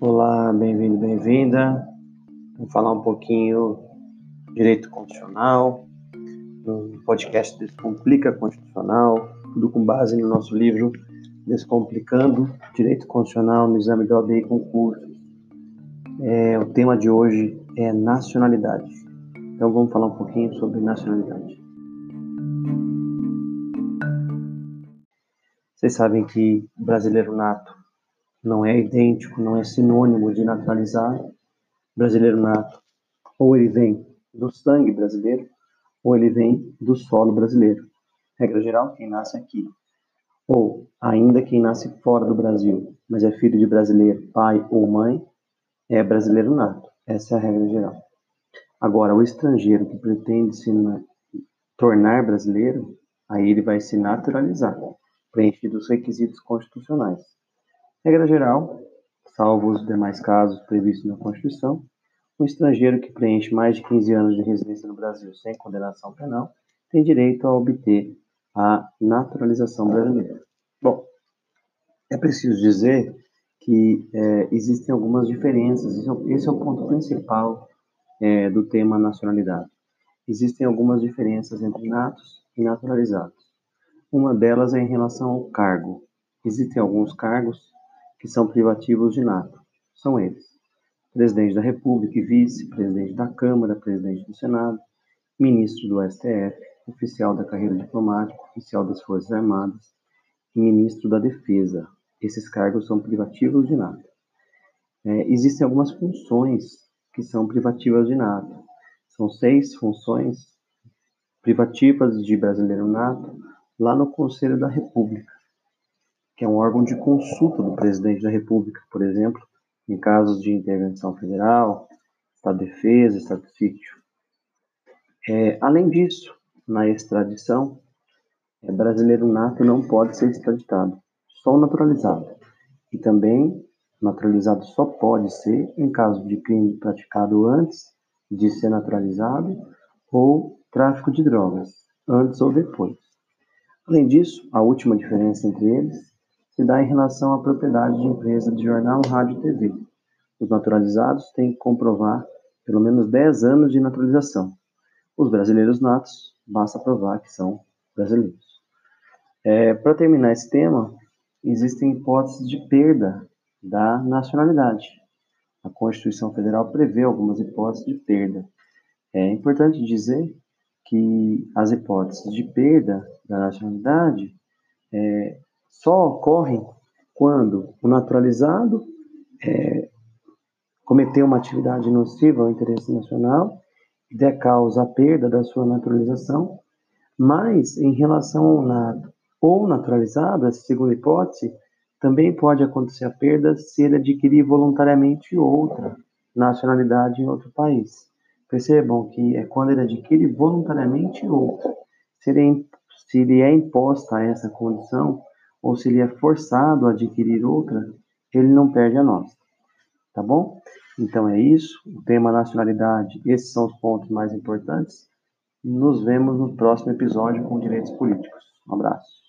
Olá, bem-vindo, bem-vinda. Vamos falar um pouquinho direito constitucional, no podcast Descomplica Constitucional, tudo com base no nosso livro Descomplicando Direito Constitucional no Exame da OAB Concurso. É, o tema de hoje é nacionalidade. Então vamos falar um pouquinho sobre nacionalidade. Vocês sabem que brasileiro nato não é idêntico, não é sinônimo de naturalizado. Brasileiro nato, ou ele vem do sangue brasileiro, ou ele vem do solo brasileiro. Regra geral, quem nasce aqui. Ou ainda quem nasce fora do Brasil, mas é filho de brasileiro, pai ou mãe, é brasileiro nato. Essa é a regra geral. Agora, o estrangeiro que pretende se tornar brasileiro, aí ele vai se naturalizar, preenchido os requisitos constitucionais. Regra geral, salvo os demais casos previstos na Constituição, um estrangeiro que preenche mais de 15 anos de residência no Brasil sem condenação penal tem direito a obter a naturalização brasileira. Bom, é preciso dizer que é, existem algumas diferenças, esse é, o, esse é o ponto principal é, do tema nacionalidade. Existem algumas diferenças entre natos e naturalizados. Uma delas é em relação ao cargo. Existem alguns cargos que são privativos de nato. São eles: presidente da República e vice, presidente da Câmara, presidente do Senado, ministro do STF, oficial da carreira diplomática, oficial das Forças Armadas e ministro da Defesa. Esses cargos são privativos de nato. É, existem algumas funções que são privativas de nato. São seis funções privativas de brasileiro nato lá no Conselho da República, que é um órgão de consulta do presidente da República, por exemplo, em casos de intervenção federal, Estado de Defesa, Estado de Sítio. É, além disso, na extradição, é, brasileiro nato não pode ser extraditado, só o naturalizado. E também, naturalizado só pode ser em caso de crime praticado antes de ser naturalizado ou tráfico de drogas, antes ou depois. Além disso, a última diferença entre eles se dá em relação à propriedade de empresa de jornal, rádio e TV. Os naturalizados têm que comprovar pelo menos 10 anos de naturalização. Os brasileiros natos, basta provar que são brasileiros. É, Para terminar esse tema, existem hipóteses de perda da nacionalidade. A Constituição Federal prevê algumas hipóteses de perda. É importante dizer que as hipóteses de perda da nacionalidade é, só ocorrem quando o naturalizado é, cometeu uma atividade nociva ao interesse nacional e der causa à perda da sua naturalização, mas em relação ao nato ou naturalizado, essa segunda hipótese, também pode acontecer a perda se ele adquirir voluntariamente outra nacionalidade em outro país. Percebam que é quando ele adquire voluntariamente outra. Se ele, se ele é imposta a essa condição, ou se ele é forçado a adquirir outra, ele não perde a nossa. Tá bom? Então é isso. O tema nacionalidade, esses são os pontos mais importantes. Nos vemos no próximo episódio com direitos políticos. Um abraço.